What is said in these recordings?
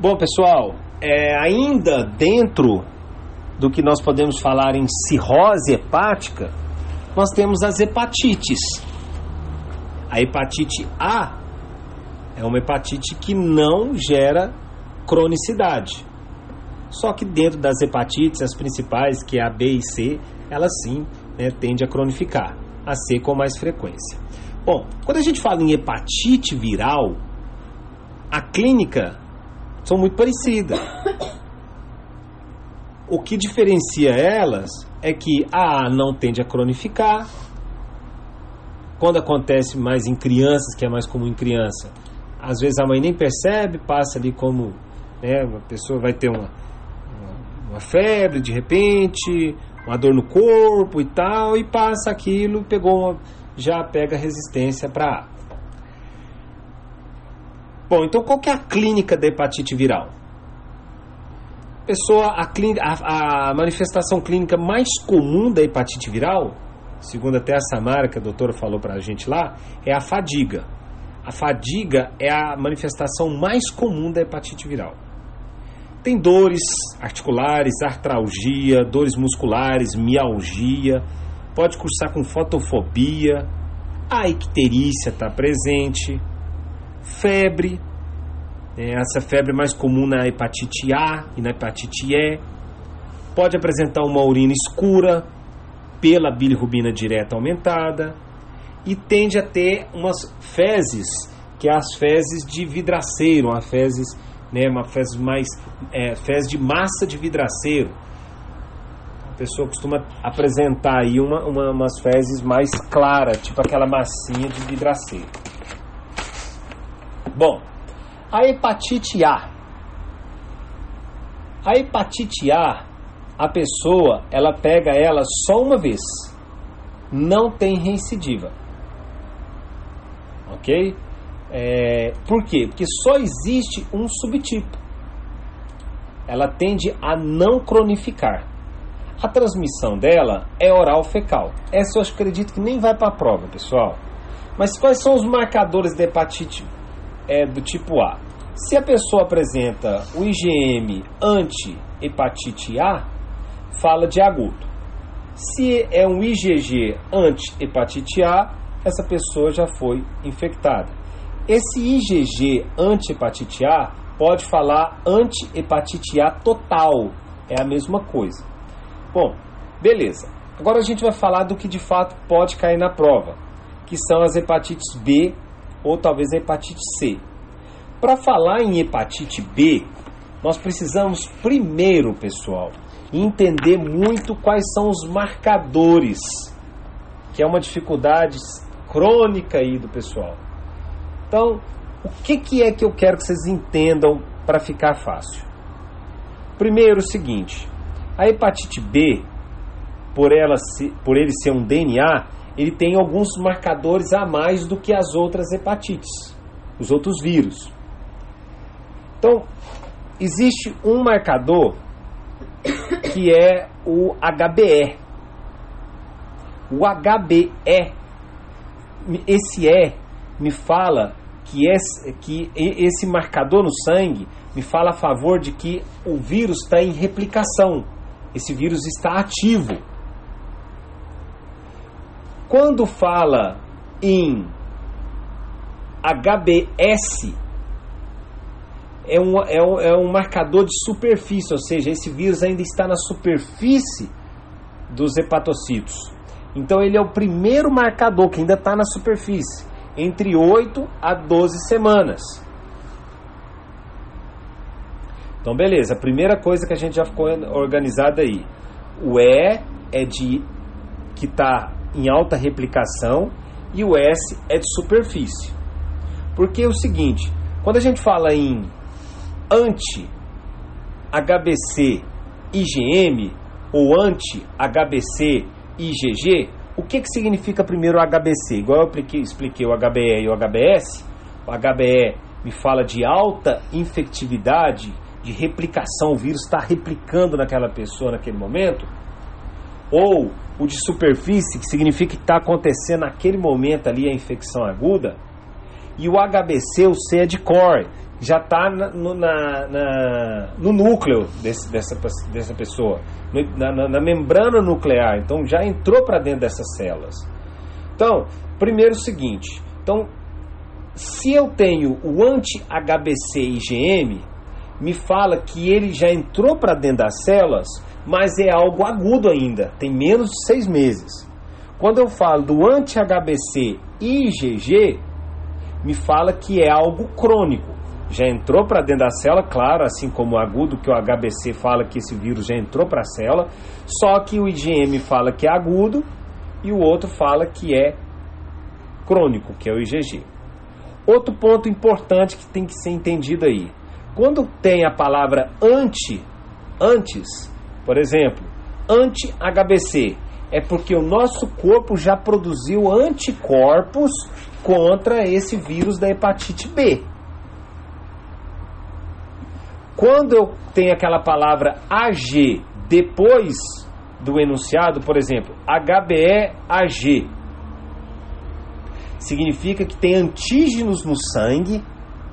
Bom, pessoal, é, ainda dentro do que nós podemos falar em cirrose hepática, nós temos as hepatites. A hepatite A é uma hepatite que não gera cronicidade. Só que dentro das hepatites, as principais, que é a B e C, elas sim né, tendem a cronificar, a C com mais frequência. Bom, quando a gente fala em hepatite viral, a clínica são muito parecidas. O que diferencia elas é que a A não tende a cronificar. Quando acontece mais em crianças, que é mais comum em criança, às vezes a mãe nem percebe, passa ali como né, uma pessoa vai ter uma, uma, febre de repente, uma dor no corpo e tal, e passa aquilo, pegou uma, já pega resistência para A. Bom, então qual que é a clínica da hepatite viral? Pessoa, a, clínica, a, a manifestação clínica mais comum da hepatite viral, segundo até a Samara, que a doutora falou para a gente lá, é a fadiga. A fadiga é a manifestação mais comum da hepatite viral. Tem dores articulares, artralgia, dores musculares, mialgia, pode cursar com fotofobia, a icterícia está presente, febre, é, essa febre mais comum na hepatite A e na hepatite E, pode apresentar uma urina escura pela bilirrubina direta aumentada e tende a ter umas fezes, que é as fezes de vidraceiro, uma fezes, né, uma fezes mais é, fezes de massa de vidraceiro. A pessoa costuma apresentar aí uma, uma, umas fezes mais claras, tipo aquela massinha de vidraceiro. Bom, a hepatite A. A hepatite A, a pessoa, ela pega ela só uma vez. Não tem reincidiva. Ok? É, por quê? Porque só existe um subtipo. Ela tende a não cronificar. A transmissão dela é oral fecal. Essa eu acredito que nem vai para a prova, pessoal. Mas quais são os marcadores da hepatite é do tipo A. Se a pessoa apresenta o IgM anti-hepatite A, fala de agudo. Se é um IgG anti-hepatite A, essa pessoa já foi infectada. Esse IgG anti-hepatite A pode falar anti-hepatite A total, é a mesma coisa. Bom, beleza. Agora a gente vai falar do que de fato pode cair na prova, que são as hepatites B ou talvez a hepatite C. Para falar em hepatite B, nós precisamos primeiro, pessoal, entender muito quais são os marcadores, que é uma dificuldade crônica aí do pessoal. Então, o que, que é que eu quero que vocês entendam para ficar fácil? Primeiro, o seguinte: a hepatite B, por, ela, por ele ser um DNA, ele tem alguns marcadores a mais do que as outras hepatites, os outros vírus. Então, existe um marcador que é o HBE. O HBE, esse E me fala que esse, que esse marcador no sangue me fala a favor de que o vírus está em replicação. Esse vírus está ativo. Quando fala em HBS, é um, é, um, é um marcador de superfície, ou seja, esse vírus ainda está na superfície dos hepatocitos. Então ele é o primeiro marcador que ainda está na superfície, entre 8 a 12 semanas. Então beleza, a primeira coisa que a gente já ficou organizada aí. O E é de que está em alta replicação e o S é de superfície. Porque é o seguinte, quando a gente fala em anti-HBC IgM ou anti-HBC IgG, o que, que significa primeiro o HBC? Igual eu expliquei o HBE e o HBS, o HBE me fala de alta infectividade, de replicação, o vírus está replicando naquela pessoa naquele momento, ou o de superfície, que significa que está acontecendo naquele momento ali a infecção aguda, e o HBC, o C é de core, já está no, na, na, no núcleo desse, dessa, dessa pessoa, na, na, na membrana nuclear. Então já entrou para dentro dessas células. Então, primeiro o seguinte: então, se eu tenho o anti-HBC IgM, me fala que ele já entrou para dentro das células, mas é algo agudo ainda, tem menos de seis meses. Quando eu falo do anti-HBC IgG, me fala que é algo crônico já entrou para dentro da célula, claro, assim como o agudo, que o HBC fala que esse vírus já entrou para a célula, só que o IgM fala que é agudo e o outro fala que é crônico, que é o IgG. Outro ponto importante que tem que ser entendido aí. Quando tem a palavra anti, antes, por exemplo, anti-HBC, é porque o nosso corpo já produziu anticorpos contra esse vírus da hepatite B. Quando eu tenho aquela palavra AG depois do enunciado, por exemplo, HBE-AG, significa que tem antígenos no sangue,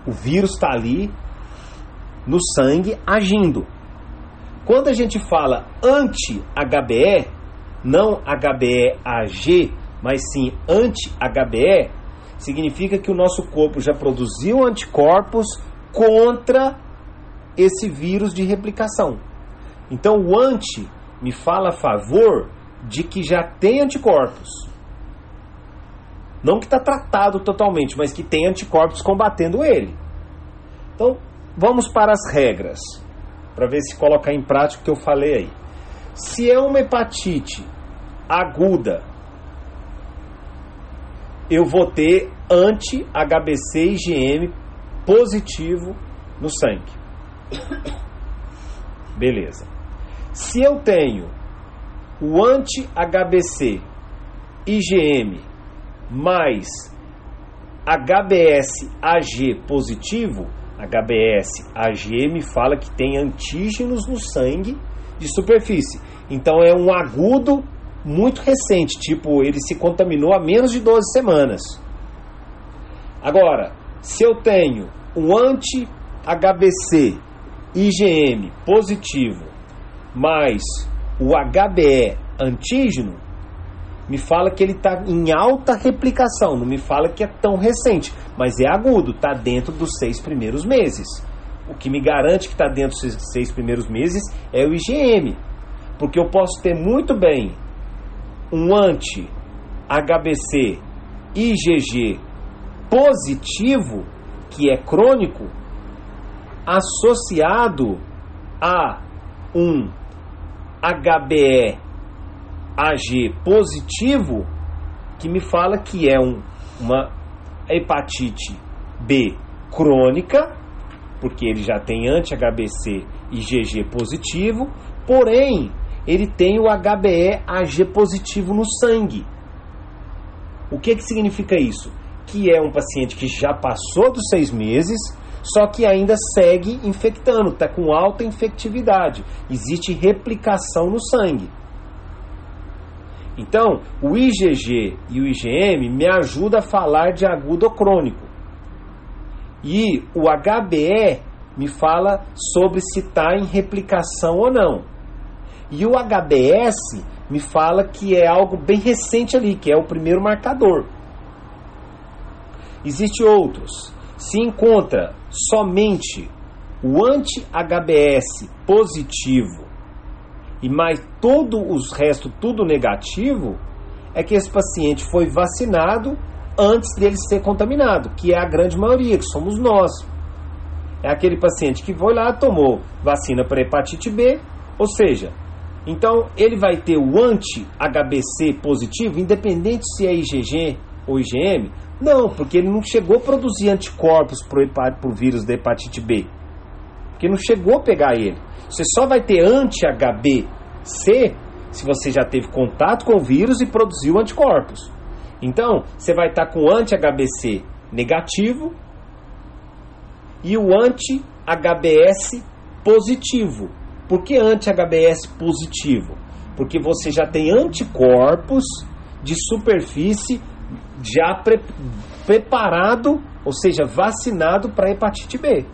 o vírus está ali no sangue agindo. Quando a gente fala anti-HBE, não HBE-AG, mas sim anti-HBE, significa que o nosso corpo já produziu anticorpos contra esse vírus de replicação. Então o anti me fala a favor de que já tem anticorpos. Não que está tratado totalmente, mas que tem anticorpos combatendo ele. Então, vamos para as regras, para ver se colocar em prática o que eu falei aí. Se é uma hepatite aguda, eu vou ter anti-HBC IgM positivo no sangue. Beleza. Se eu tenho o anti-HBC IgM mais HBS AG positivo, HBS AG me fala que tem antígenos no sangue de superfície. Então é um agudo muito recente, tipo, ele se contaminou há menos de 12 semanas. Agora, se eu tenho o anti-HBC IgM positivo mais o HBE antígeno, me fala que ele está em alta replicação, não me fala que é tão recente, mas é agudo, está dentro dos seis primeiros meses. O que me garante que está dentro dos seis primeiros meses é o IgM, porque eu posso ter muito bem um anti-HBC IgG positivo, que é crônico, associado a um HBE AG positivo, que me fala que é um, uma hepatite B crônica, porque ele já tem anti-HBC e GG positivo, porém ele tem o HBE AG positivo no sangue. O que, que significa isso? Que é um paciente que já passou dos seis meses, só que ainda segue infectando, está com alta infectividade. Existe replicação no sangue. Então, o IgG e o IgM me ajudam a falar de agudo crônico. E o HBE me fala sobre se está em replicação ou não. E o HBS me fala que é algo bem recente ali, que é o primeiro marcador. Existem outros se encontra somente o anti-HBS positivo e mais todo os restos tudo negativo, é que esse paciente foi vacinado antes dele ser contaminado, que é a grande maioria, que somos nós. É aquele paciente que foi lá, tomou vacina para hepatite B, ou seja, então ele vai ter o anti-HBC positivo, independente se é IgG ou IgM, não, porque ele não chegou a produzir anticorpos para o vírus da hepatite B. Porque não chegou a pegar ele. Você só vai ter anti-HBC se você já teve contato com o vírus e produziu anticorpos. Então, você vai estar com anti-HBC negativo e o anti-HBS positivo. Por que anti-HBS positivo? Porque você já tem anticorpos de superfície já pre preparado, ou seja, vacinado para hepatite B.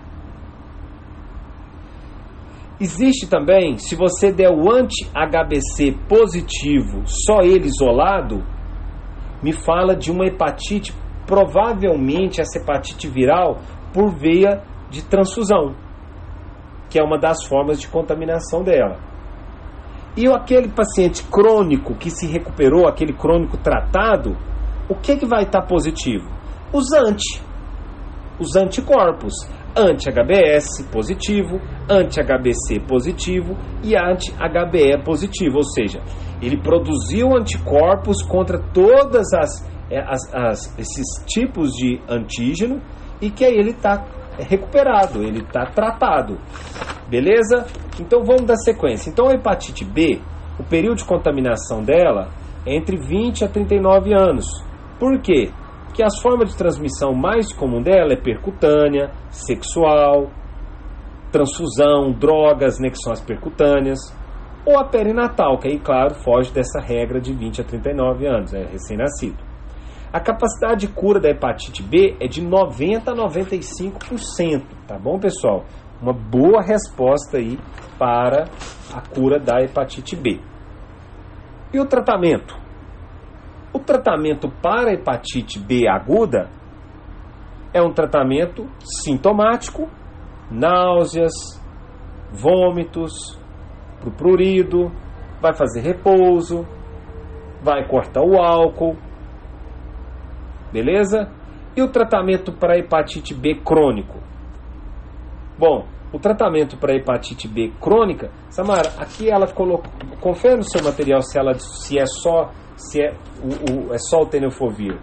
Existe também, se você der o anti-HBC positivo, só ele isolado, me fala de uma hepatite, provavelmente essa hepatite viral por veia de transfusão, que é uma das formas de contaminação dela. E aquele paciente crônico que se recuperou, aquele crônico tratado, o que, que vai estar positivo? Os anti, os anticorpos, anti-HBS positivo, anti-HBC positivo e anti-HBE positivo, ou seja, ele produziu anticorpos contra todas as, é, as, as esses tipos de antígeno e que aí ele está recuperado, ele está tratado. Beleza? Então vamos dar sequência. Então a hepatite B, o período de contaminação dela é entre 20 a 39 anos. Por quê? Porque as formas de transmissão mais comum dela é percutânea, sexual, transfusão, drogas, que as percutâneas, ou a perinatal, que aí, claro, foge dessa regra de 20 a 39 anos, é recém-nascido. A capacidade de cura da hepatite B é de 90 a 95%, tá bom, pessoal? Uma boa resposta aí para a cura da hepatite B. E o tratamento? O tratamento para hepatite B aguda é um tratamento sintomático, náuseas, vômitos, prurido, vai fazer repouso, vai cortar o álcool, beleza? E o tratamento para hepatite B crônico? Bom, o tratamento para hepatite B crônica, Samara, aqui ela colocou, confere no seu material se ela se é só se é o, o é só o tenofovir.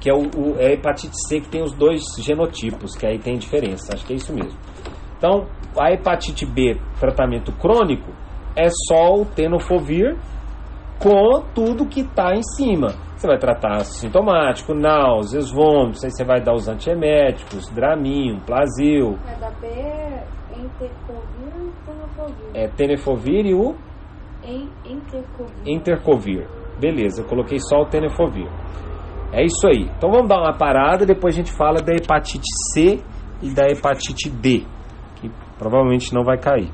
Que é o, o é a hepatite C que tem os dois genotipos, que aí tem diferença. Acho que é isso mesmo. Então, a hepatite B, tratamento crônico, é só o tenofovir com tudo que está em cima. Você vai tratar sintomático, náuseas, vômitos, aí você vai dar os antieméticos, Dramin, Plasil. É da B, Intercovir e Tenofovir. É tenofovir e o Em, intercovir. Intercovir. Beleza, eu coloquei só o tenofovir. É isso aí. Então vamos dar uma parada, depois a gente fala da hepatite C e da hepatite D, que provavelmente não vai cair.